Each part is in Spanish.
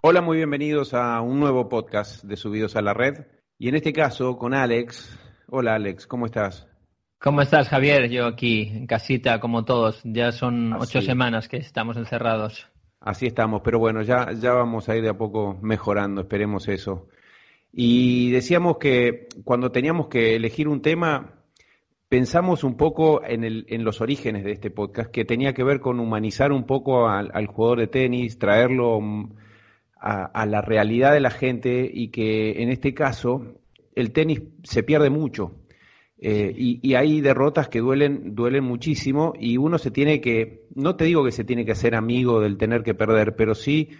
Hola, muy bienvenidos a un nuevo podcast de Subidos a la Red. Y en este caso con Alex. Hola Alex, ¿cómo estás? ¿Cómo estás, Javier? Yo aquí, en casita, como todos. Ya son Así. ocho semanas que estamos encerrados. Así estamos, pero bueno, ya, ya vamos a ir de a poco mejorando, esperemos eso. Y decíamos que cuando teníamos que elegir un tema, pensamos un poco en, el, en los orígenes de este podcast, que tenía que ver con humanizar un poco al, al jugador de tenis, traerlo a, a la realidad de la gente y que en este caso el tenis se pierde mucho. Eh, y, y hay derrotas que duelen, duelen muchísimo y uno se tiene que, no te digo que se tiene que hacer amigo del tener que perder, pero sí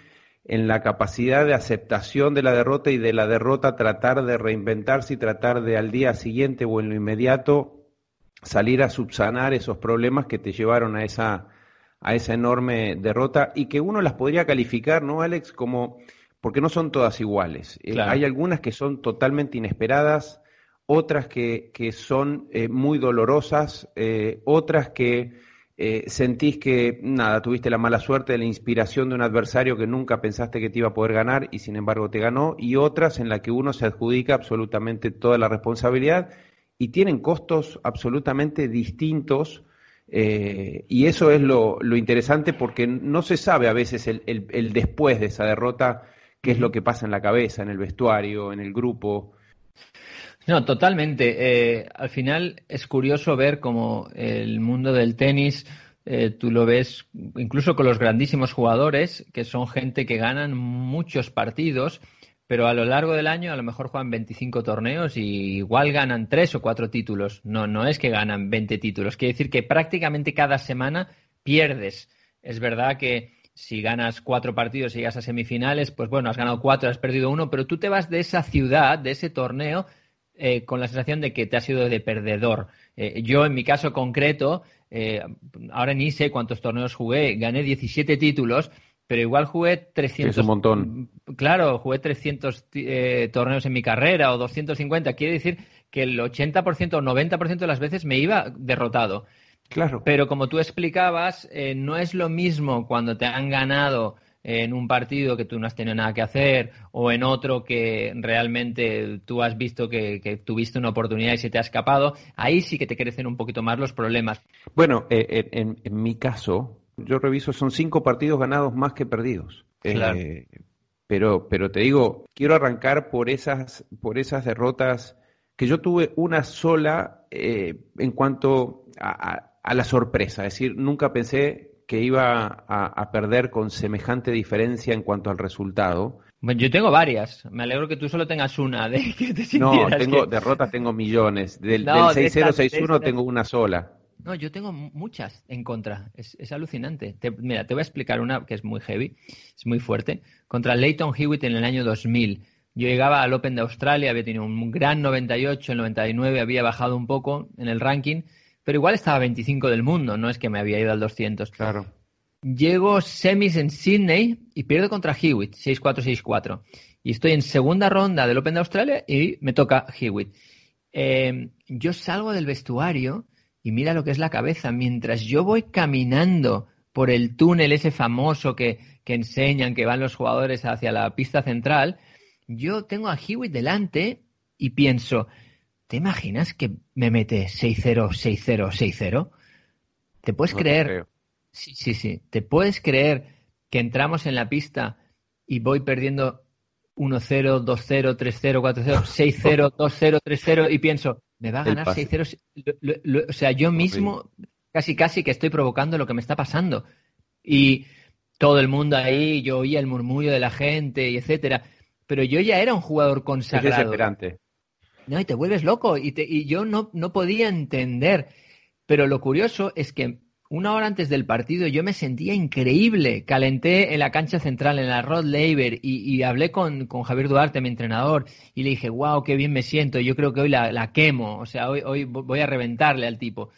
en la capacidad de aceptación de la derrota y de la derrota tratar de reinventarse y tratar de al día siguiente o en lo inmediato salir a subsanar esos problemas que te llevaron a esa, a esa enorme derrota y que uno las podría calificar, ¿no, Alex? Como, porque no son todas iguales. Eh, hay algunas que son totalmente inesperadas, otras que, que son eh, muy dolorosas, eh, otras que eh, sentís que, nada, tuviste la mala suerte de la inspiración de un adversario que nunca pensaste que te iba a poder ganar y sin embargo te ganó, y otras en las que uno se adjudica absolutamente toda la responsabilidad y tienen costos absolutamente distintos. Eh, y eso es lo, lo interesante porque no se sabe a veces el, el- después de esa derrota, qué es lo que pasa en la cabeza, en el vestuario, en el grupo. No, totalmente. Eh, al final es curioso ver cómo el mundo del tenis, eh, tú lo ves incluso con los grandísimos jugadores, que son gente que ganan muchos partidos, pero a lo largo del año a lo mejor juegan 25 torneos y igual ganan tres o cuatro títulos. No, no es que ganan 20 títulos. Quiere decir que prácticamente cada semana pierdes. Es verdad que si ganas cuatro partidos y llegas a semifinales, pues bueno, has ganado cuatro, has perdido uno, pero tú te vas de esa ciudad, de ese torneo, eh, con la sensación de que te has ido de perdedor. Eh, yo, en mi caso concreto, eh, ahora ni sé cuántos torneos jugué, gané 17 títulos, pero igual jugué 300. Es un montón. Claro, jugué 300 eh, torneos en mi carrera o 250. Quiere decir que el 80% o 90% de las veces me iba derrotado. Claro. Pero como tú explicabas, eh, no es lo mismo cuando te han ganado en un partido que tú no has tenido nada que hacer o en otro que realmente tú has visto que, que tuviste una oportunidad y se te ha escapado. Ahí sí que te crecen un poquito más los problemas. Bueno, eh, en, en- en mi caso, yo reviso, son cinco partidos ganados más que perdidos. Claro. Eh, pero, pero te digo, quiero arrancar por esas, por esas derrotas que yo tuve una sola eh, en cuanto a, a- a la sorpresa. Es decir, nunca pensé que iba a, a perder con semejante diferencia en cuanto al resultado. Bueno, yo tengo varias. Me alegro que tú solo tengas una de que te No, tengo que- derrotas, tengo millones. Del, No, del de estas- de 6-0-6-1 estas- tengo una sola. No, yo tengo mu- muchas en contra. Es, es alucinante. Te- mira, te voy a explicar una que es muy heavy, es muy fuerte. Contra Leighton Hewitt en el año 2000. Yo llegaba al Open de Australia, había tenido un gran 98, el 99 había bajado un poco en el ranking, pero igual estaba 25 del mundo, no es que me había ido al 200. Claro. Llego semis en Sydney y pierdo contra Hewitt, 6-4, 6-4. Y estoy en segunda ronda del Open de Australia y me toca Hewitt. Eh, yo salgo del vestuario y mira lo que es la cabeza. Mientras yo voy caminando por el túnel ese famoso que, que enseñan que van los jugadores hacia la pista central, yo tengo a Hewitt delante y pienso, ¿te imaginas que me mete 6-0, 6-0, 6-0? ¿Te puedes No te creer? creo. Sí, sí, sí. ¿Te puedes creer que entramos en la pista y voy perdiendo 1-0, 2-0, 3-0, 4-0, 6-0, 2-0, 3-0 y pienso, me va a ganar pase. 6-0? Lo- lo- lo- O sea, yo mismo casi casi que estoy provocando lo que me está pasando. Y todo el mundo ahí, yo oía el murmullo de la gente y etcétera. Pero yo ya era un jugador Es consagrado. desesperante. No, y te vuelves loco. Y, te- y yo no, no podía entender. Pero lo curioso es que una hora antes del partido yo me sentía increíble. Calenté en la cancha central, en la Rod Laver, y, hablé con, Javier Duarte, mi entrenador, y le dije, wow, qué bien me siento, yo creo que hoy la, quemo, o sea, hoy, hoy voy a reventarle al tipo.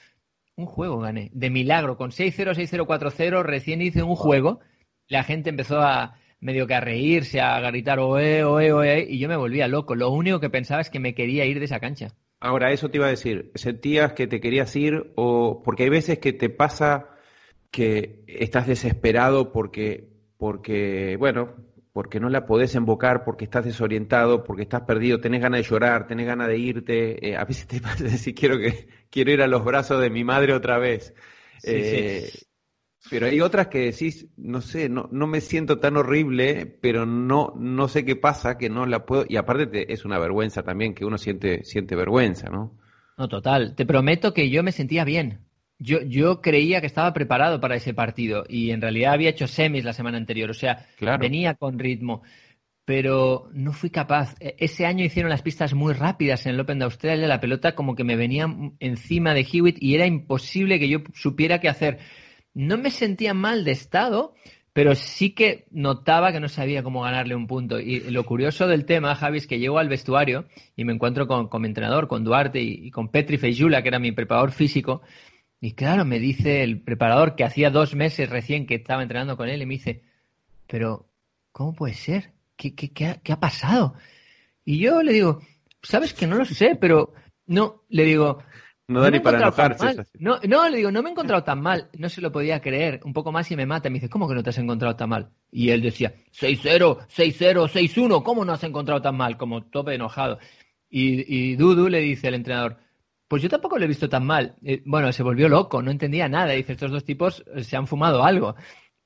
Un juego gané, de milagro, con 6-0, 6-0, 4-0, recién hice un juego, la gente empezó a medio que a reírse, a gritar, oe, oe, oe, y yo me volvía loco. Lo único que pensaba es que me quería ir de esa cancha. Ahora, eso te iba a decir, ¿sentías que te querías ir o porque hay veces que te pasa que estás desesperado porque, porque bueno, porque no la podés invocar, porque estás desorientado, porque estás perdido, tenés ganas de llorar, tenés ganas de irte, eh, a veces te pasa decir quiero que quiero ir a los brazos de mi madre otra vez. Eh, pero hay otras que decís, no sé, no, no me siento tan horrible, pero no, no sé qué pasa, que no la puedo. Y aparte es una vergüenza también, que uno siente, siente vergüenza, ¿no? No, total. Te prometo que yo me sentía bien. Yo, yo creía que estaba preparado para ese partido y en realidad había hecho semis la semana anterior, o sea, venía con ritmo, pero no fui capaz. E, ese año hicieron las pistas muy rápidas en el Open de Australia, la pelota como que me venía encima de Hewitt y era imposible que yo supiera qué hacer no me sentía mal de estado, pero sí que notaba que no sabía cómo ganarle un punto. Y lo curioso del tema, Javi, es que llego al vestuario y me encuentro con, mi entrenador, con Duarte y, con Petri Feijula, que era mi preparador físico. Y claro, me dice el preparador que hacía dos meses recién que estaba entrenando con él y me dice, pero ¿cómo puede ser? ¿Qué, qué, qué, qué ha pasado? Y yo le digo, sabes que no lo sé, pero no, le digo, no da ni para enojarse. No, no, le digo, no me he encontrado tan mal. No se lo podía creer. Un poco más y me mata. Me dice, ¿cómo que no te has encontrado tan mal? Y él decía, 6-0, 6-0, 6-1. ¿Cómo no has encontrado tan mal? Como tope enojado. Y, y Dudu le dice al entrenador, pues yo tampoco lo he visto tan mal. Eh, bueno, se volvió loco, no entendía nada. Dice, estos dos tipos eh, se han fumado algo.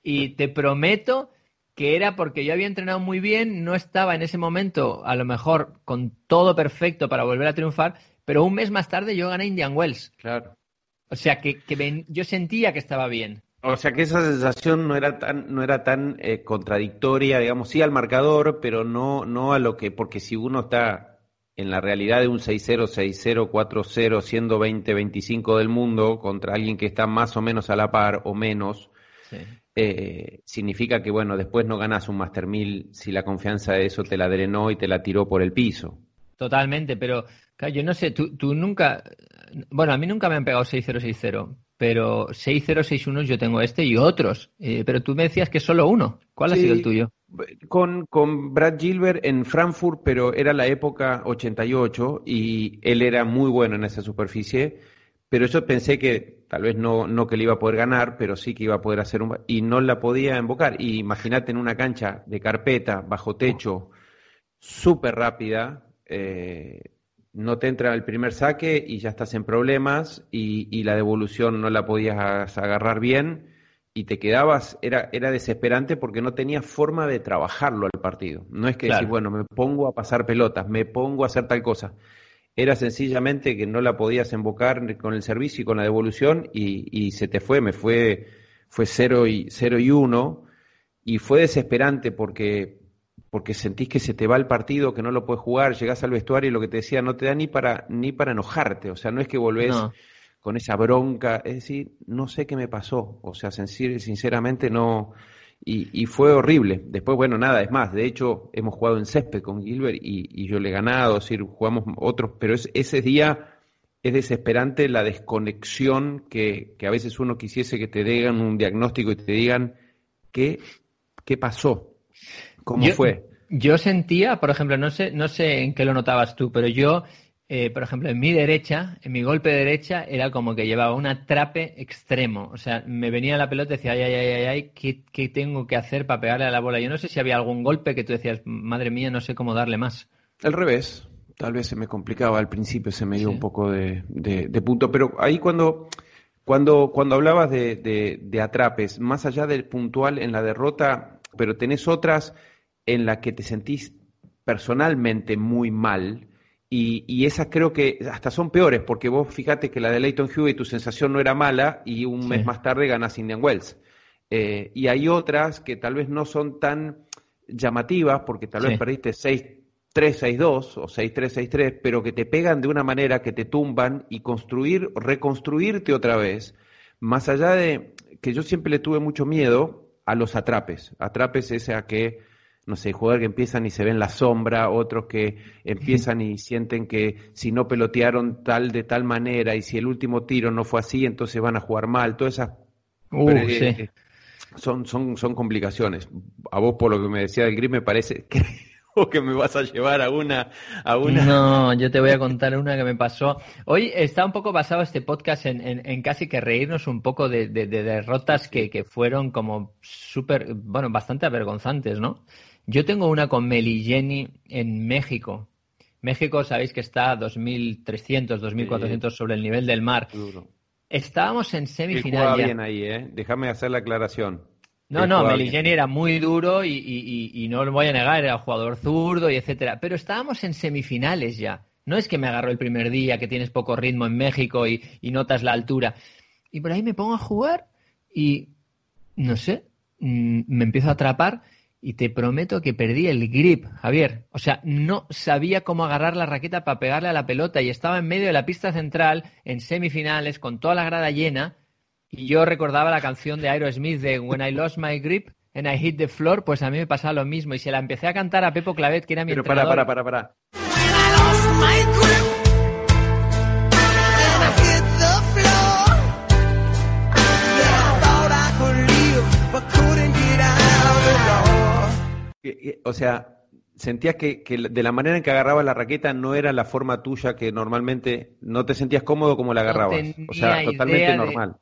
Y te prometo que era porque yo había entrenado muy bien, no estaba en ese momento a lo mejor con todo perfecto para volver a triunfar, pero un mes más tarde yo gané Indian Wells. Claro. O sea, que, yo sentía que estaba bien. O sea que esa sensación no era tan, no era tan eh, contradictoria, digamos, sí al marcador, pero no, no a lo que, porque si uno está en la realidad de un 6-0, 6-0, 4-0, siendo 20-25 del mundo contra alguien que está más o menos a la par o menos, eh, significa que, bueno, después no ganas un Master 1000 si la confianza de eso te la drenó y te la tiró por el piso. Totalmente, pero yo no sé, tú, tú nunca. Bueno, a mí nunca me han pegado 6-0-6-0, pero 6-0-6-1 yo tengo este y otros. Eh, pero tú me decías que solo uno. ¿Cuál ha sido el tuyo? Con, con Brad Gilbert en Frankfurt, pero era la época 88 y él era muy bueno en esa superficie. Pero yo pensé que tal vez no, no que le iba a poder ganar, pero sí que iba a poder hacer un. Y no la podía invocar. Y imagínate en una cancha de carpeta, bajo techo, súper rápida. Eh, no te entra el primer saque y ya estás en problemas y, la devolución no la podías agarrar bien y te quedabas, era, era desesperante porque no tenías forma de trabajarlo al partido. No es que decís, bueno, me pongo a pasar pelotas, me pongo a hacer tal cosa. Era sencillamente que no la podías invocar con el servicio y con la devolución y, y se te fue, me fue, fue 0 y, 0 y 1 y fue desesperante porque porque sentís que se te va el partido, que no lo puedes jugar, llegás al vestuario y lo que te decía no te da ni para ni para enojarte, o sea, no es que volvés con esa bronca, es decir, no sé qué me pasó, o sea, sinceramente no, y, fue horrible. Después, bueno, nada, es más, de hecho, hemos jugado en césped con Gilbert y, yo le he ganado, es decir, jugamos otros, pero ese día es desesperante la desconexión que, que a veces uno quisiese que te digan un diagnóstico y te digan qué, qué pasó, ¿Cómo fue? Yo sentía, por ejemplo, no sé, no sé en qué lo notabas tú, pero yo, eh, por ejemplo, en mi derecha, en mi golpe de derecha, era como que llevaba un atrape extremo. O sea, me venía la pelota y decía, ay, ay, ay, ay, ¿qué, ¿qué, tengo que hacer para pegarle a la bola? Yo no sé si había algún golpe que tú decías, madre mía, no sé cómo darle más. Al revés, tal vez se me complicaba al principio, se me dio un poco de, de, punto, pero ahí cuando... Cuando, cuando hablabas de, de, de, atrapes, más allá del puntual en la derrota, pero tenés otras en la que te sentís personalmente muy mal. Y, esas creo que hasta son peores, porque vos fíjate que la de Leighton Hewitt, tu sensación no era mala y un mes más tarde ganas Indian Wells. Eh, y hay otras que tal vez no son tan llamativas, porque tal vez perdiste 6-3, 6-2 o 6-3, 6-3, pero que te pegan de una manera que te tumban y construir, reconstruirte otra vez más allá de que yo siempre le tuve mucho miedo a los atrapes. Atrapes es a que, no sé, jugadores que empiezan y se ven la sombra, otros que empiezan y sienten que si no pelotearon tal de tal manera y si el último tiro no fue así, entonces van a jugar mal. Todas esas Uh, pero, sí. eh, son, son, son complicaciones. A vos, por lo que me decía del grip, me parece creo que me vas a llevar a una, a una. No, yo te voy a contar una que me pasó. Hoy está un poco basado este podcast en, en- en casi que reírnos un poco de, de- de derrotas que, que fueron como súper, bueno, bastante avergonzantes, ¿no? Yo tengo una con Meli Jenny en México. México, sabéis que está a 2.300, 2.400 sobre el nivel del mar. Duro. Estábamos en semifinal ya. bien ahí, ¿eh? Déjame hacer la aclaración. No, no, Meligeni era muy duro y, y- y- y no lo voy a negar, era jugador zurdo y etcétera. Pero estábamos en semifinales ya. No es que me agarró el primer día, que tienes poco ritmo en México y, y notas la altura. Y por ahí me pongo a jugar y, no sé, mm, me empiezo a atrapar y te prometo que perdí el grip, Javier. O sea, no sabía cómo agarrar la raqueta para pegarle a la pelota y estaba en medio de la pista central, en semifinales, con toda la grada llena. Y yo recordaba la canción de Aerosmith de When I Lost My Grip and I Hit the Floor, pues a mí me pasaba lo mismo. Y se la empecé a cantar a Pepo Clavet, que era mi Pero para, entrenador. para, para, para. O sea, sentías que, que de la manera en que agarrabas la raqueta no era la forma tuya que normalmente no te sentías cómodo como la agarrabas. o sea, totalmente de- normal.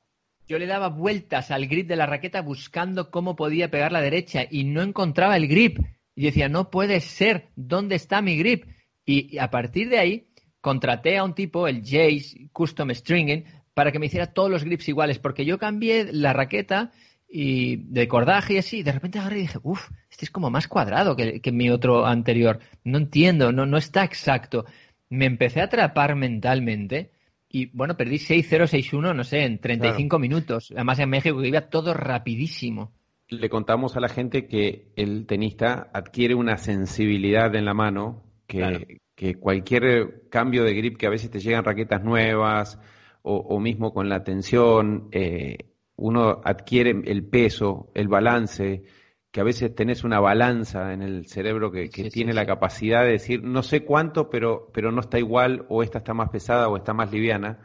Yo le daba vueltas al grip de la raqueta buscando cómo podía pegar la derecha y no encontraba el grip. Y decía, no puede ser, ¿dónde está mi grip? Y, y a partir de ahí contraté a un tipo, el Jace Custom Stringing, para que me hiciera todos los grips iguales, porque yo cambié la raqueta y de cordaje y así, y de repente agarré y dije, uff, este es como más cuadrado que, que mi otro anterior. No entiendo, no, no está exacto. Me empecé a atrapar mentalmente y bueno, perdí 6-0, 6-1, no sé, en 35 minutos. Además en México que iba todo rapidísimo. Le contamos a la gente que el tenista adquiere una sensibilidad en la mano que, Claro. que cualquier cambio de grip que a veces te llegan raquetas nuevas o, o mismo con la tensión, eh, uno adquiere el peso, el balance, que a veces tenés una balanza en el cerebro que, que Sí, sí, tiene la sí. capacidad de decir no sé cuánto, pero, pero no está igual, o esta está más pesada o está más liviana.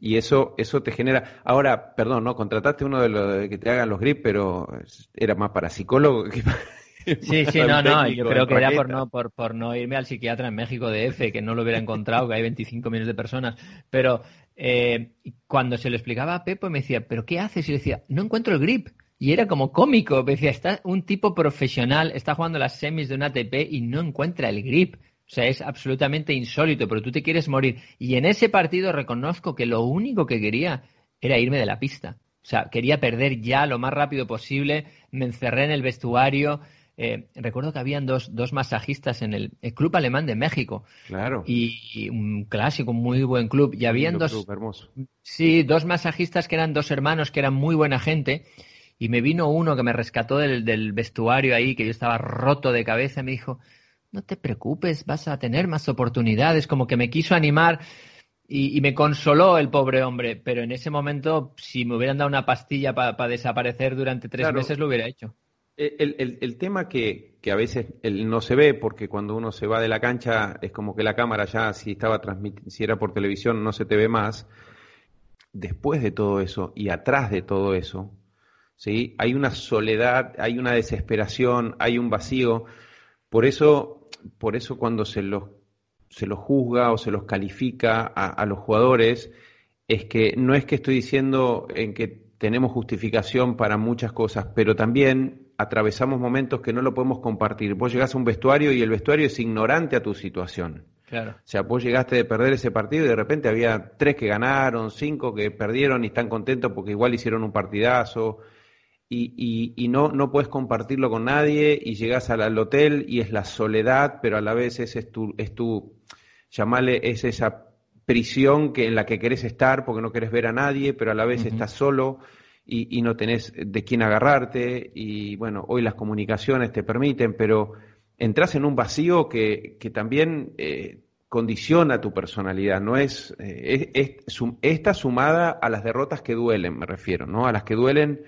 Y eso, eso te genera. Ahora, perdón, ¿no? Contrataste uno de los que te hagan los grips, pero era más para psicólogo que Sí, sí, para no, no, yo creo que era por no, por, por no irme al psiquiatra en México de F, que no lo hubiera encontrado, que hay 25 millones de personas. Pero eh, cuando se lo explicaba a Pepo me decía, ¿pero qué haces? Y yo decía, no encuentro el grip. Y era como cómico, me decía, está un tipo profesional, está jugando las semis de un ATP y no encuentra el grip. O sea, es absolutamente insólito, pero tú te quieres morir. Y en ese partido reconozco que lo único que quería era irme de la pista. O sea, quería perder ya lo más rápido posible, me encerré en el vestuario. Eh, recuerdo que habían dos, dos masajistas en el, el Club Alemán de México Claro. y, y un clásico, un muy buen club. Y habían dos, club, hermoso. Sí, dos masajistas que eran dos hermanos que eran muy buena gente. Y me vino uno que me rescató del, del vestuario ahí, que yo estaba roto de cabeza, y me dijo, no te preocupes, vas a tener más oportunidades, como que me quiso animar y, y me consoló el pobre hombre. Pero en ese momento, si me hubieran dado una pastilla para desaparecer durante tres Claro. meses, lo hubiera hecho. El, el- el tema que, que a veces no se ve, porque cuando uno se va de la cancha es como que la cámara ya, si estaba si era por televisión, no se te ve más. Después de todo eso y atrás de todo eso, ¿sí? Hay una soledad, hay una desesperación, hay un vacío. Por eso, por eso cuando se los, se los juzga o se los califica a, a los jugadores, es que no es que estoy diciendo en que tenemos justificación para muchas cosas, pero también atravesamos momentos que no lo podemos compartir. Vos llegás a un vestuario y el vestuario es ignorante a tu situación. Claro. O sea, vos llegaste de perder ese partido y de repente había tres que ganaron, cinco que perdieron y están contentos porque igual hicieron un partidazo. Y, y, y no, no puedes compartirlo con nadie y llegás al, al hotel y es la soledad, pero a la vez ese es tu, es tu, llamarle, es esa prisión que, en la que querés estar porque no querés ver a nadie, pero a la vez estás solo y, y no tenés de quién agarrarte. Y bueno, hoy las comunicaciones te permiten, pero entras en un vacío que, que también eh, condiciona tu personalidad, no es, eh, es, es esta sumada a las derrotas que duelen, me refiero, ¿no? A las que duelen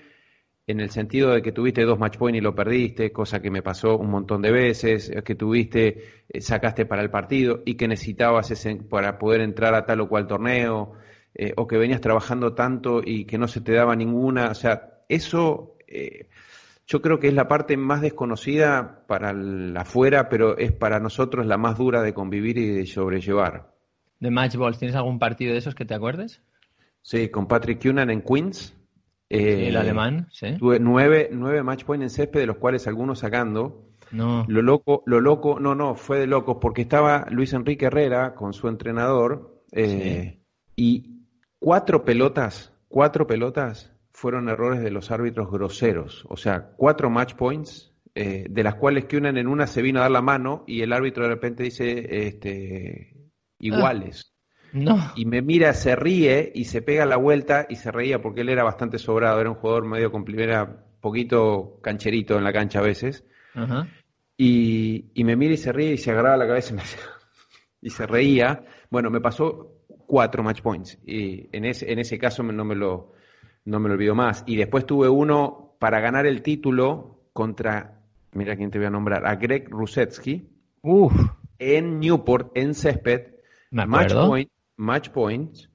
en el sentido de que tuviste dos match point y lo perdiste, cosa que me pasó un montón de veces, eh, que tuviste, sacaste para el partido y que necesitabas ese para poder entrar a tal o cual torneo, eh, o que venías trabajando tanto y que no se te daba ninguna, o sea, eso eh, yo creo que es la parte más desconocida para el afuera, pero es para nosotros la más dura de convivir y de sobrellevar. De Match Balls, ¿tienes algún partido de esos que te acuerdes? Sí, con Patrick Cunan en Queens. eh, el alemán, sí. Tuve nueve, nueve match point en césped, de los cuales algunos sacando. No. Lo loco, lo loco, no, no, fue de locos, porque estaba Luis Enrique Herrera con su entrenador, eh, y cuatro pelotas, cuatro pelotas fueron errores de los árbitros groseros. O sea, cuatro match points, eh, de las cuales que una en una se vino a dar la mano y el árbitro de repente dice, este, iguales. No. Y me mira, se ríe y se pega la vuelta y se reía porque él era bastante sobrado, era un jugador medio compli- era poquito cancherito en la cancha a veces. Y, y me mira y se ríe y se agarraba la cabeza y, me hacía- y se reía. Bueno, me pasó cuatro match points. Y en ese, en ese caso no me lo no me lo olvido más. Y después tuve uno para ganar el título contra, mira quién te voy a nombrar, a Greg Rusetsky Uf, en Newport, en césped, me match point, match points,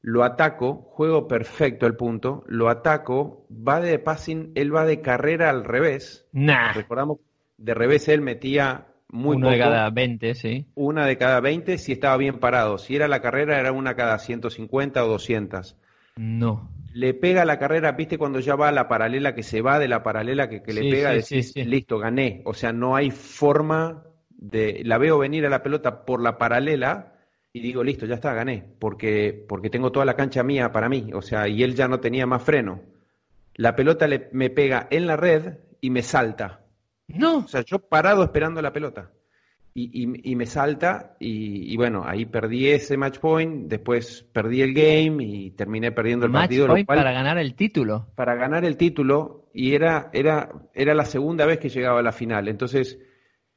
lo ataco, juego perfecto al punto, lo ataco, va de passing, él va de carrera al revés. Nah. Recordamos, de revés él metía muy Uno de cada 20, sí. una de cada 20 si estaba bien parado. Si era la carrera, era una cada 150 o 200. No. Le pega la carrera, viste cuando ya va a la paralela, que se va de la paralela, que, que le pega, sí, decís, sí. listo, gané. O sea, no hay forma de... La veo venir a la pelota por la paralela y digo, listo, ya está, gané. Porque, porque tengo toda la cancha mía para mí. O sea, y él ya no tenía más freno. La pelota le, me pega en la red y me salta. No. O sea, yo parado esperando la pelota. Y, y- y me salta y, y bueno, ahí perdí ese match point, después perdí el game y terminé perdiendo el Match partido, lo point cual- para ganar el título. para ganar el título y era, era, era la segunda vez que llegaba a la final. Entonces,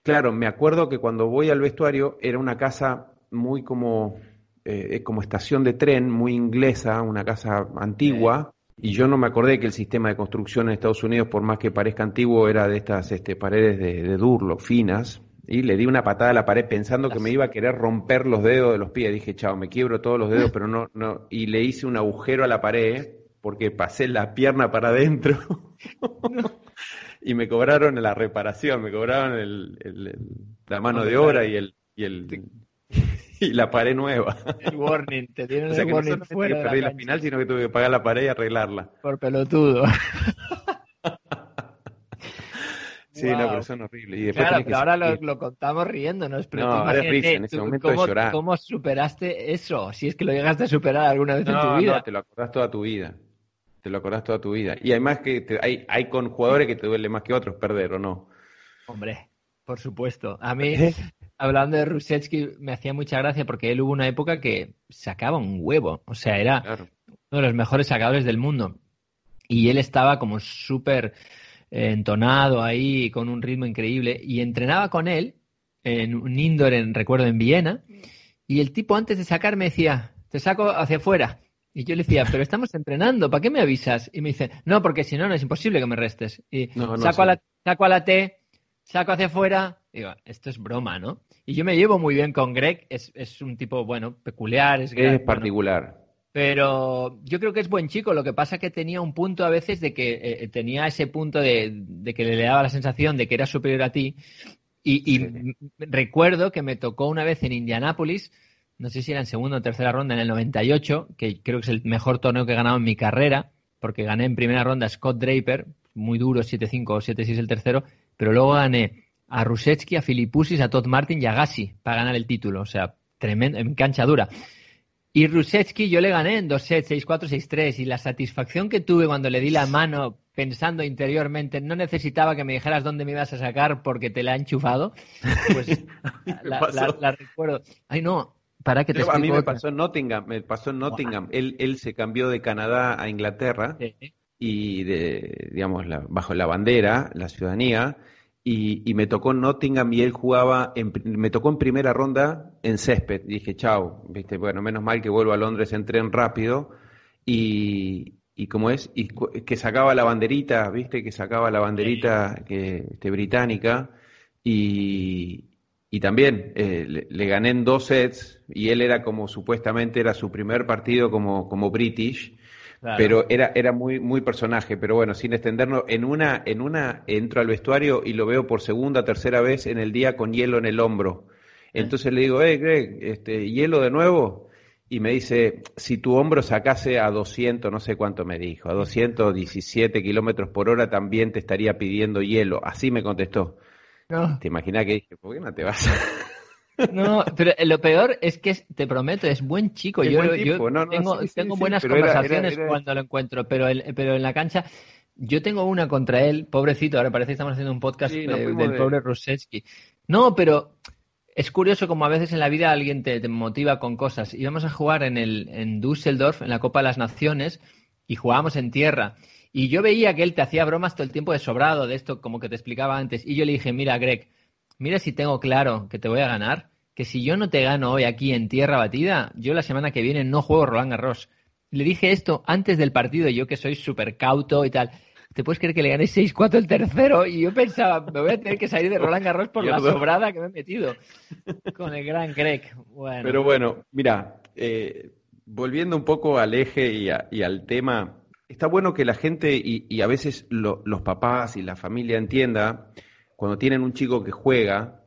claro, me acuerdo que cuando voy al vestuario era una casa muy como, eh, como estación de tren, muy inglesa, una casa antigua. Y yo no me acordé que el sistema de construcción en Estados Unidos, por más que parezca antiguo, era de estas este, paredes de, de durlo, finas. Y le di una patada a la pared pensando que me iba a querer romper los dedos de los pies. Dije, chao, me quiebro todos los dedos, pero no, no. Y le hice un agujero a la pared porque pasé la pierna para adentro. y me cobraron la reparación, me cobraron el, el- el- la mano de obra y el, y el y la pared nueva. El warning, te O sea el que warning fuera que de perdí la final, sino que tuve que pagar la pared y arreglarla. por pelotudo. Sí, Wow. no, pero son horribles. Y después Claro, pero ahora lo, contamos riéndonos. Pero No, ahora es en ese momento ¿cómo, llorar. ¿Cómo superaste eso? Si es que lo llegaste a superar alguna vez en tu vida. no, te lo acordás toda tu vida. Te lo acordás toda tu vida. Y además que te- hay, hay con jugadores que te duele más que otros perder, ¿o no? Hombre, por supuesto. A mí, ¿Eh? Hablando de Rusetsky, me hacía mucha gracia porque él hubo una época que sacaba un huevo. O sea, era Claro. uno de los mejores sacadores del mundo. Y él estaba como súper eh, entonado ahí, con un ritmo increíble. Y entrenaba con él en un indoor, en, recuerdo, en Viena. Y el tipo antes de sacar me decía, te saco hacia afuera. Y yo le decía, pero estamos entrenando, ¿para qué me avisas? Y me dice, no, porque si no, no es imposible que me restes. Y No, no, saco, sí. a la, saco a la T, saco hacia afuera. Digo, esto es broma, ¿no? Y yo me llevo muy bien con Greg, es, es un tipo, bueno, peculiar, es, Es gran- bueno, particular. pero yo creo que es buen chico. Lo que pasa que tenía un punto a veces de que eh, tenía ese punto de, de que le daba la sensación de que era superior a ti. Y, y Sí. m- recuerdo que me tocó una vez en Indianápolis, no sé si era en segunda o tercera ronda, en el 98, que creo que es el mejor torneo que he ganado en mi carrera, porque gané en primera ronda a Scott Draper, muy duro, 7-5 o 7-6 el tercero, pero luego gané a Rusetsky, a Filipusis, a Todd Martin y a Gassi para ganar el título. O sea, tremendo, en cancha dura. Y Rusetsky yo le gané en dos sets, 6-4, 6-3. Y la satisfacción que tuve cuando le di la mano pensando interiormente, no necesitaba que me dijeras dónde me ibas a sacar porque te la he enchufado, pues la, pasó. la- la recuerdo. Ay, no, para que te Yo- a mí me otra. pasó en Nottingham, me pasó en Nottingham. Él, él se cambió de Canadá a Inglaterra Sí. y de, digamos, la- bajo la bandera, la ciudadanía, y, y me tocó Nottingham y él jugaba, en, me tocó en primera ronda en césped. Dije, chao, viste, bueno, menos mal que vuelvo a Londres en tren rápido y, y como es, y que sacaba la banderita, viste, que sacaba la banderita que, este, británica y, y también eh, le, le gané en dos sets y él era como supuestamente era su primer partido como, como British. Claro. Pero era, era muy, muy personaje, pero bueno, sin extendernos, en una, en una entro al vestuario y lo veo por segunda, tercera vez en el día con hielo en el hombro. Entonces le digo, hey Greg, este, ¿hielo de nuevo? Y me dice, si tu hombro sacase a 200, no sé cuánto me dijo, a 217 kilómetros por hora también te estaría pidiendo hielo. Así me contestó. No. ¿Te imaginas que dije, ¿por qué no te vas? No, pero lo peor es que te prometo, es buen chico. Es yo buen yo tipo, no, no, tengo, sí, sí, tengo sí, buenas pero era- era- conversaciones cuando lo encuentro, pero, el- pero en la cancha yo tengo una contra él, pobrecito, ahora parece que estamos haciendo un podcast eh, del de- pobre Rusetsky. No, pero es curioso como a veces en la vida alguien te, te motiva con cosas. Íbamos a jugar en, el, en Düsseldorf, en la Copa de las Naciones, y jugábamos en tierra. Y yo veía que él te hacía bromas todo el tiempo de sobrado, de esto como que te explicaba antes. Y yo le dije, mira, Greg, mira si tengo claro que te voy a ganar, que si yo no te gano hoy aquí en tierra batida, yo la semana que viene no juego Roland Garros. Le dije esto antes del partido, yo que soy súper cauto y tal. ¿Te puedes creer que le gané 6-4 el tercero? Y yo pensaba, me voy a tener que salir de Roland Garros por la sobrada que me he metido con el gran Greg. Bueno, Pero bueno, mira, eh, volviendo un poco al eje y, a- y al tema, está bueno que la gente y, y a veces lo- los papás y la familia entienda cuando tienen un chico que juega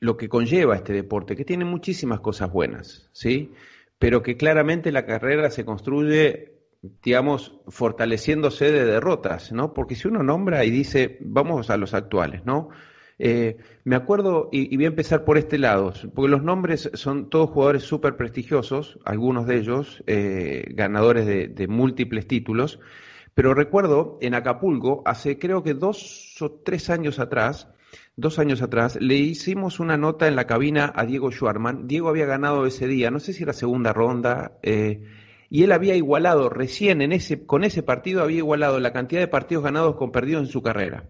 lo que conlleva este deporte, que tiene muchísimas cosas buenas, ¿sí? Pero que claramente la carrera se construye, digamos, fortaleciéndose de derrotas, ¿no? Porque si uno nombra y dice, vamos a los actuales, ¿no? Eh, me acuerdo, y, voy a empezar por este lado, porque los nombres son todos jugadores súper prestigiosos, algunos de ellos eh, ganadores de, de múltiples títulos, pero recuerdo en Acapulco, hace creo que dos o tres años atrás, dos años atrás, le hicimos una nota en la cabina a Diego Schwarman. Diego había ganado ese día, no sé si era segunda ronda, eh, y él había igualado recién en ese, con ese partido había igualado la cantidad de partidos ganados con perdidos en su carrera.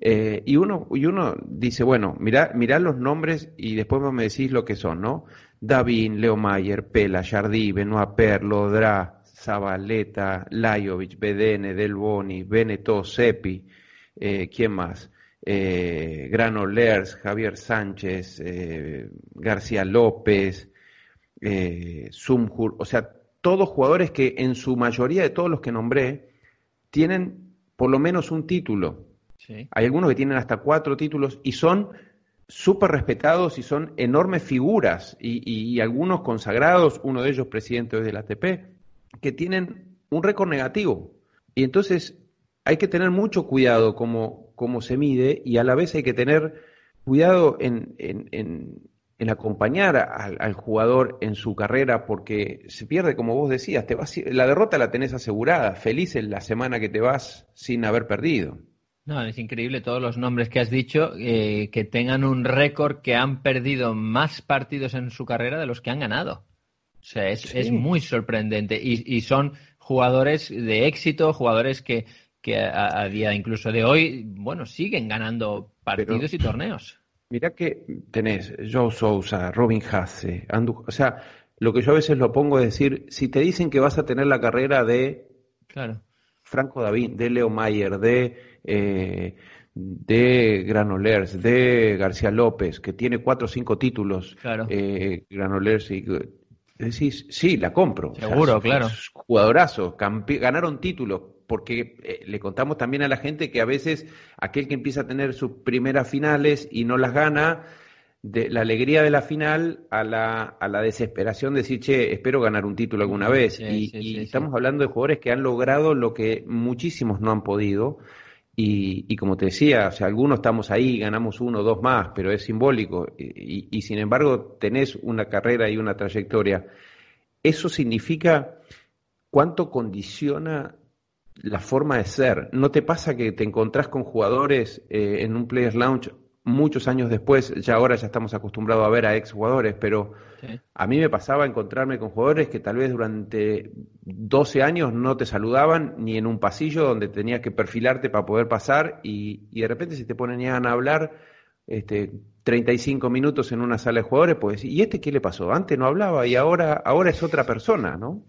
Eh, y uno, y uno dice, bueno, mirá, mirá los nombres y después me decís lo que son, ¿no? Davín, Leo Mayer, Pela, Jardí, Benoit Perlo, Dra, Zabaleta, Lajovic, Bedene, Del Boni, Beneto, Seppi, eh, ¿quién más? Eh, Granollers, Javier Sánchez, eh, García López, eh, Sumhur, o sea, todos jugadores que en su mayoría de todos los que nombré tienen por lo menos un título. sí. Hay algunos que tienen hasta cuatro títulos y son súper respetados y son enormes figuras y, y- y algunos consagrados, uno de ellos presidente hoy del ATP, que tienen un récord negativo. Y entonces hay que tener mucho cuidado cómo, cómo se mide y a la vez hay que tener cuidado en, en- en- en acompañar al, al jugador en su carrera porque se pierde, como vos decías, te vas, la derrota la tenés asegurada, feliz en la semana que te vas sin haber perdido. No, es increíble todos los nombres que has dicho, eh, que tengan un récord que han perdido más partidos en su carrera de los que han ganado. O sea, es, Sí. es muy sorprendente. Y, y son jugadores de éxito, jugadores que, que a, a día incluso de hoy, bueno, siguen ganando partidos y torneos. Mirá que tenés Joe Sousa, Robin Hasse, Andu, o sea, lo que yo a veces lo pongo es decir, si te dicen que vas a tener la carrera de Claro. Franco David, de Leo Mayer, de, eh, de Granollers, de García López, que tiene cuatro o cinco títulos, Claro. eh, Granollers y decís, sí, la compro. Seguro, es- claro. Jugadorazo, ganaron títulos, porque eh, le contamos también a la gente que a veces aquel que empieza a tener sus primeras finales y no las gana, de la alegría de la final a la, a la desesperación de decir, che, espero ganar un título alguna vez. Sí, y sí, y sí, sí. estamos hablando de jugadores que han logrado lo que muchísimos no han podido. Y, y como te decía, o sea, algunos estamos ahí, ganamos uno o dos más, pero es simbólico. Y sin embargo, tenés una carrera y una trayectoria. Eso significa cuánto condiciona la forma de ser. ¿No te pasa que te encontrás con jugadores eh, en un Players Lounge muchos años después, ya ahora ya estamos acostumbrados a ver a exjugadores, pero Sí. a mí me pasaba encontrarme con jugadores que tal vez durante 12 años no te saludaban ni en un pasillo donde tenías que perfilarte para poder pasar y, y de repente se te ponen a hablar este, 35 minutos en una sala de jugadores, pues, ¿y este qué le pasó? Antes no hablaba y ahora, ahora es otra persona, ¿no?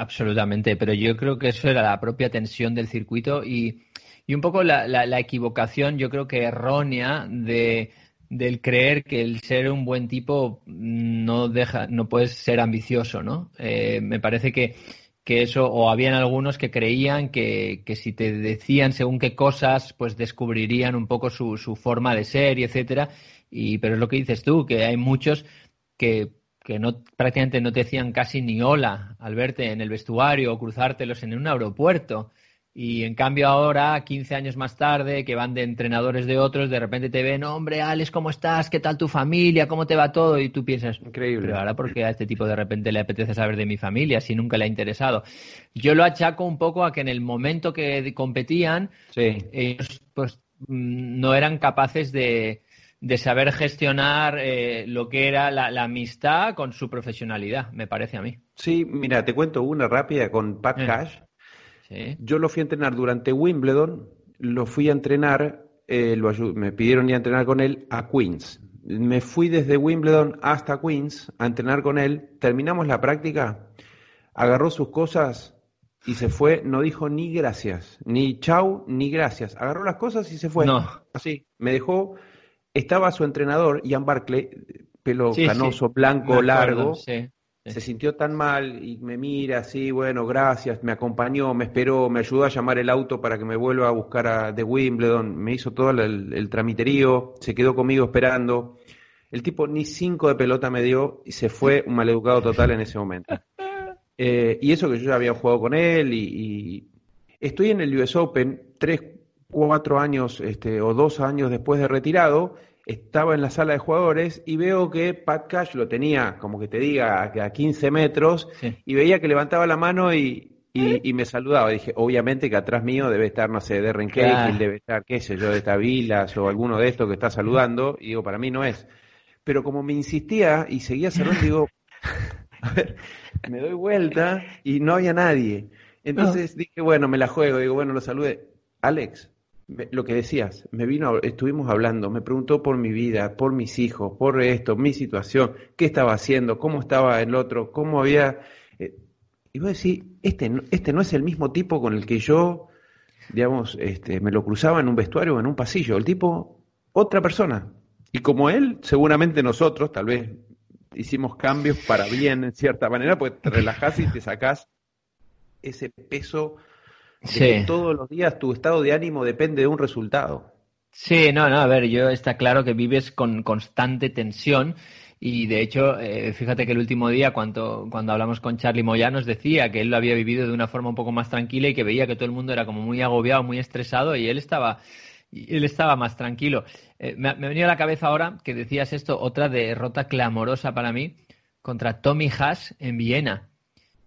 Absolutamente, pero yo creo que eso era la propia tensión del circuito y, y un poco la, la- la equivocación, yo creo que errónea de del creer que el ser un buen tipo no deja, no puedes ser ambicioso, ¿no? Eh, me parece que, que eso, o habían algunos que creían que, que si te decían según qué cosas, pues descubrirían un poco su, su forma de ser y etcétera. Y, pero es lo que dices tú, que hay muchos que, que no, prácticamente no te decían casi ni hola al verte en el vestuario o cruzártelos en un aeropuerto. Y en cambio ahora, 15 años más tarde, que van de entrenadores de otros, de repente te ven, hombre, Alex, ¿cómo estás? ¿Qué tal tu familia? ¿Cómo te va todo? Y tú piensas, Increíble. pero ahora porque a este tipo de repente le apetece saber de mi familia si nunca le ha interesado. Yo lo achaco un poco a que en el momento que competían, Sí. ellos pues mm, no eran capaces de, de saber gestionar eh, lo que era la, la amistad con su profesionalidad, me parece a mí. Sí, mira, te cuento una rápida con Pat. Cash. Sí. Yo lo fui a entrenar durante Wimbledon, lo fui a entrenar, eh, lo me pidieron ir a entrenar con él a Queens. Me fui desde Wimbledon hasta Queens a entrenar con él, terminamos la práctica, agarró sus cosas y se fue, no dijo ni gracias, ni chau, ni gracias. Agarró las cosas y se fue. No. Así, me dejó, estaba su entrenador, Ian Barclay, pelo Sí, canoso, blanco, acuerdo, largo. sí. Se sintió tan mal y me mira así, bueno, gracias, me acompañó, me esperó, me ayudó a llamar el auto para que me vuelva a buscar a, de Wimbledon, me hizo todo el, el, el tramiterío, se quedó conmigo esperando. El tipo ni cinco de pelota me dio y se fue un maleducado total en ese momento. Eh, y eso que yo ya había jugado con él y, y estoy en el US Open tres, cuatro años este, o dos años después de retirado, estaba en la sala de jugadores y veo que Pat Cash lo tenía, como que te diga, a a 15 metros Sí. y veía que levantaba la mano y, y, y me saludaba. Dije, obviamente que atrás mío debe estar, no sé, Derren Claro. Debe estar, qué sé yo, de Tavilas o alguno de estos que está saludando. Y digo, para mí no es. Pero como me insistía y seguía saludando, digo, a ver, me doy vuelta y no había nadie. Entonces dije, bueno, me la juego. Digo, bueno, lo saludé. Alex, lo que decías, me vino, a- estuvimos hablando, me preguntó por mi vida, por mis hijos, por esto, mi situación, qué estaba haciendo, cómo estaba el otro, cómo había... eh, y vos decís, este, no- este no es el mismo tipo con el que yo, digamos, este, me lo cruzaba en un vestuario o en un pasillo. El tipo, otra persona. Y como él, seguramente nosotros, tal vez hicimos cambios para bien en cierta manera, pues te relajás y te sacás ese peso Sí. que todos los días tu estado de ánimo depende de un resultado. Sí, no, no, a ver, yo está claro que vives con constante tensión y de hecho, eh, fíjate que el último día cuando, cuando hablamos con Charlie Moya nos decía que él lo había vivido de una forma un poco más tranquila y que veía que todo el mundo era como muy agobiado, muy estresado y él estaba, él estaba más tranquilo. Eh, me, me venido a la cabeza ahora que decías esto, otra derrota clamorosa para mí contra Tommy Haas en Viena.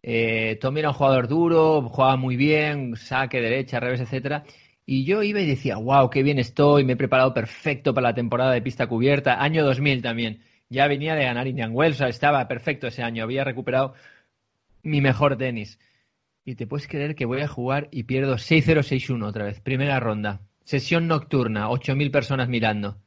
Eh, Tommy era un jugador duro, jugaba muy bien, saque, derecha, revés, etcétera. Y yo iba y decía, wow, qué bien estoy, me he preparado perfecto para la temporada de pista cubierta. Año 2000 también. Ya venía de ganar Indian Wells, o sea, estaba perfecto ese año, había recuperado mi mejor tenis. Y te puedes creer que voy a jugar y pierdo 6-0, 6-1 otra vez, primera ronda. Sesión nocturna, 8.000 personas mirando.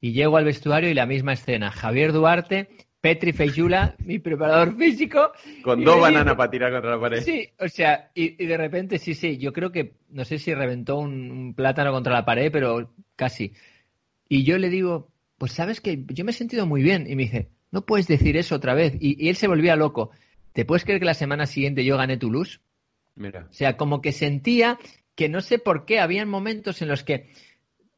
Y llego al vestuario y la misma escena. Javier Duarte, Petri Feyula, mi preparador físico. Con dos bananas para tirar contra la pared. Sí, o sea, y, y de repente, sí, sí, yo creo que, no sé si reventó un, un plátano contra la pared, pero casi. Y yo le digo, pues sabes que yo me he sentido muy bien. Y me dice, no puedes decir eso otra vez. Y, y él se volvía loco. ¿Te puedes creer que la semana siguiente yo gané Toulouse? Mira. O sea, como que sentía que no sé por qué, habían momentos en los que,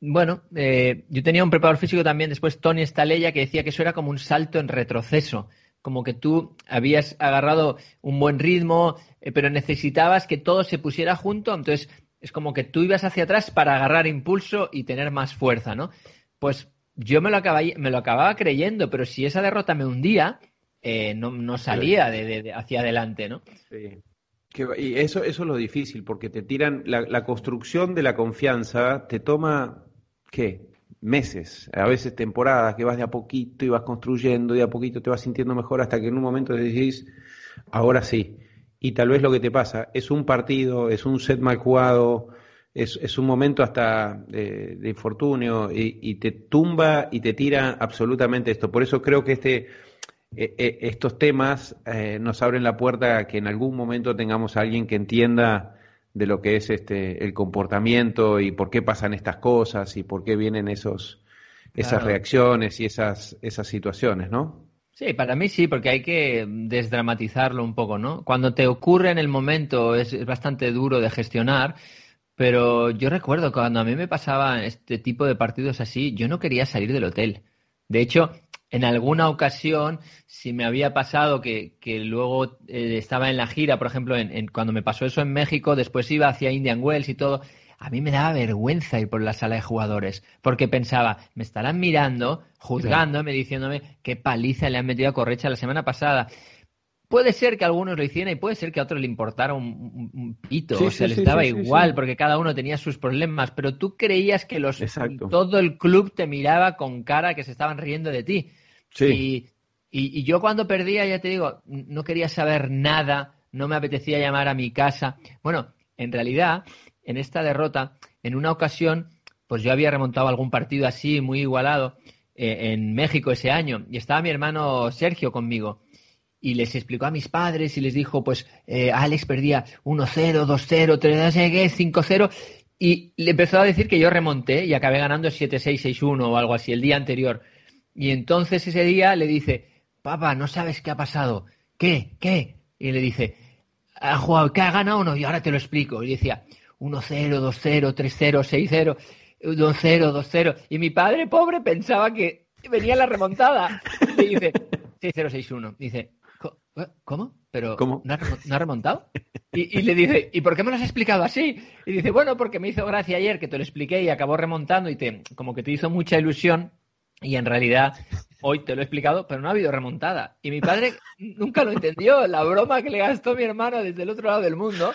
bueno, eh, yo tenía un preparador físico también, después Tony Estalella, que decía que eso era como un salto en retroceso, como que tú habías agarrado un buen ritmo, eh, pero necesitabas que todo se pusiera junto, entonces es como que tú ibas hacia atrás para agarrar impulso y tener más fuerza, ¿no? Pues yo me lo acababa, me lo acababa creyendo, pero si esa derrota me hundía, eh, no, no salía de, de- de hacia adelante, ¿no? Sí. Que y eso, eso es lo difícil, porque te tiran, la, la construcción de la confianza te toma, ¿qué? meses, a veces temporadas, que vas de a poquito y vas construyendo, de a poquito te vas sintiendo mejor hasta que en un momento decís, ahora sí. Y tal vez lo que te pasa es un partido, es un set mal jugado, es, es un momento hasta de, de infortunio y, te tumba y te tira absolutamente esto. Por eso creo que este eh, eh, estos temas eh, nos abren la puerta a que en algún momento tengamos a alguien que entienda de lo que es este el comportamiento y por qué pasan estas cosas y por qué vienen esos esas Claro. reacciones y esas esas situaciones, ¿no? Sí, para mí sí, porque hay que desdramatizarlo un poco, ¿no? Cuando te ocurre en el momento es, es bastante duro de gestionar, pero yo recuerdo cuando a mí me pasaba este tipo de partidos así, yo no quería salir del hotel. De hecho, en alguna ocasión, si me había pasado que, que luego eh, estaba en la gira, por ejemplo, en, en- cuando me pasó eso en México, después iba hacia Indian Wells y todo, a mí me daba vergüenza ir por la sala de jugadores, porque pensaba, me estarán mirando, juzgándome, diciéndome qué paliza le han metido a Correcha la semana pasada. Puede ser que a algunos lo hicieran y puede ser que a otros le importara un, pito, Sí, o sea, sí, les daba igual, porque cada uno tenía sus problemas, pero tú creías que los Exacto. todo el club te miraba con cara que se estaban riendo de ti. Y, y- y yo cuando perdía, ya te digo, no quería saber nada, no me apetecía llamar a mi casa. Bueno, en realidad, en esta derrota, en una ocasión, pues yo había remontado algún partido así, muy igualado, eh, en México ese año, y estaba mi hermano Sergio conmigo. Y les explicó a mis padres y les dijo, pues eh, Alex perdía 1-0, 2-0, 3-0, 5-0. Y le empezó a decir que yo remonté y acabé ganando 7-6, 6-1 o algo así el día anterior. Y entonces ese día le dice, papá, no sabes qué ha pasado. ¿Qué? ¿Qué? Y le dice, ha jugado, ¿qué ha ganado o no? Y ahora te lo explico. Y decía, 1-0, 2-0, 3-0, 6-0, 2-0, 2-0. Y mi padre, pobre, pensaba que venía la remontada. Y dice, 6-0, 6-1. Dice, "Co- eh, ¿cómo? ¿Pero ¿Cómo? ¿no ha, remo- no ha remontado? Y, y le dice, ¿y por qué me lo has explicado así? Y dice, bueno, porque me hizo gracia ayer que te lo expliqué y acabó remontando y te, como que te hizo mucha ilusión y en realidad hoy te lo he explicado, pero no ha habido remontada. Y mi padre nunca lo entendió, la broma que le gastó mi hermano desde el otro lado del mundo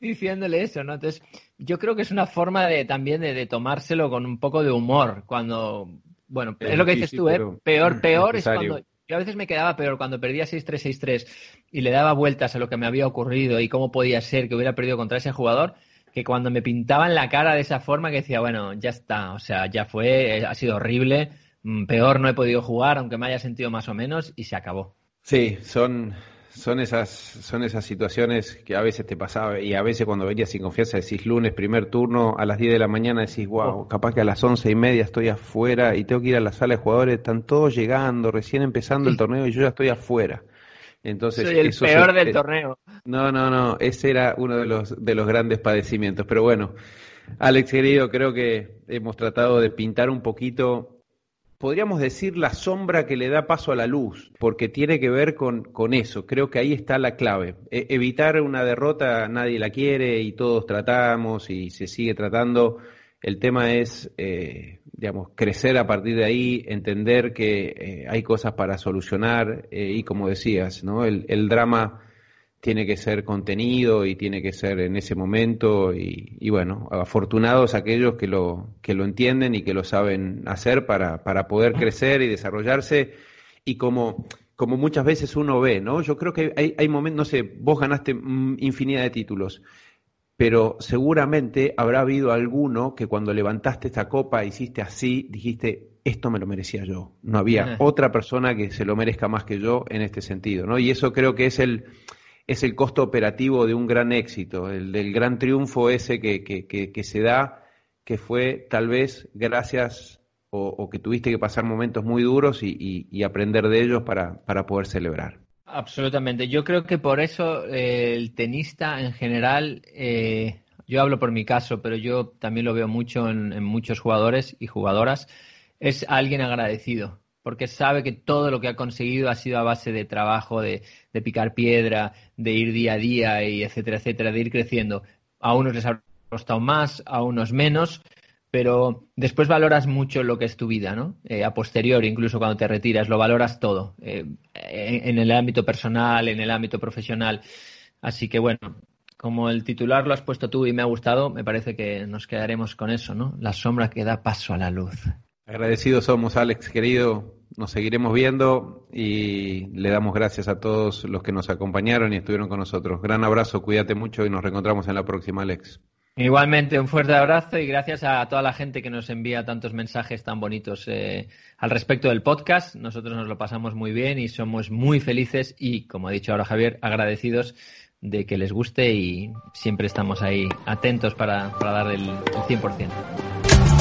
diciéndole eso, ¿no? Entonces, yo creo que es una forma de también de, de tomárselo con un poco de humor cuando, bueno, es lo que dices tú, ¿eh? Peor, peor es cuando yo a veces me quedaba peor cuando perdía 6-3, 6-3 y le daba vueltas a lo que me había ocurrido y cómo podía ser que hubiera perdido contra ese jugador, que cuando me pintaban la cara de esa forma que decía, bueno, ya está, o sea, ya fue, eh, ha sido horrible, peor no he podido jugar, aunque me haya sentido más o menos, y se acabó. Sí, son, son, esas, son esas situaciones que a veces te pasaba y a veces cuando venías sin confianza decís lunes, primer turno, a las 10 de la mañana decís, wow, capaz que a las once y media estoy afuera y tengo que ir a la sala de jugadores, están todos llegando, recién empezando el torneo y yo ya estoy afuera. Entonces, Soy el eso peor se- del torneo. No, no, no, ese era uno de los, de los grandes padecimientos. Pero bueno, Alex querido, creo que hemos tratado de pintar un poquito, podríamos decir, la sombra que le da paso a la luz, porque tiene que ver con, con eso. Creo que ahí está la clave. E- evitar una derrota, nadie la quiere y todos tratamos y se sigue tratando. El tema es, eh, digamos, crecer a partir de ahí, entender que eh, hay cosas para solucionar eh, y como decías, ¿no? El, el drama tiene que ser contenido y tiene que ser en ese momento y, y bueno, afortunados aquellos que lo, que lo entienden y que lo saben hacer para, para poder crecer y desarrollarse y como, como muchas veces uno ve, ¿no? Yo creo que hay, hay momentos, no sé, vos ganaste infinidad de títulos, pero seguramente habrá habido alguno que cuando levantaste esta copa hiciste así, dijiste, esto me lo merecía yo. No había Ajá. otra persona que se lo merezca más que yo en este sentido, ¿no? Y eso creo que es el, es el costo operativo de un gran éxito, el del gran triunfo ese que, que, que, se da, que fue tal vez gracias o, que tuviste que pasar momentos muy duros y, y- y aprender de ellos para, para poder celebrar. Absolutamente. Yo creo que por eso eh, el tenista en general, eh, yo hablo por mi caso, pero yo también lo veo mucho en muchos jugadores y jugadoras, es alguien agradecido, porque sabe que todo lo que ha conseguido ha sido a base de trabajo, de, picar piedra, de ir día a día y etcétera, etcétera, de ir creciendo. A unos les ha costado más, a unos menos, pero después valoras mucho lo que es tu vida, ¿no? Eh, a posteriori, incluso cuando te retiras, lo valoras todo, eh, en, en el ámbito personal, en el ámbito profesional. Así que bueno, como el titular lo has puesto tú y me ha gustado, me parece que nos quedaremos con eso, ¿no? La sombra que da paso a la luz. Agradecidos somos, Alex, querido. Nos seguiremos viendo y le damos gracias a todos los que nos acompañaron y estuvieron con nosotros. Gran abrazo, cuídate mucho y nos reencontramos en la próxima, Alex. Igualmente, un fuerte abrazo y gracias a toda la gente que nos envía tantos mensajes tan bonitos eh, al respecto del podcast. Nosotros nos lo pasamos muy bien y somos muy felices y, como ha dicho ahora Javier, agradecidos de que les guste y siempre estamos ahí atentos para, para dar el, el 100%.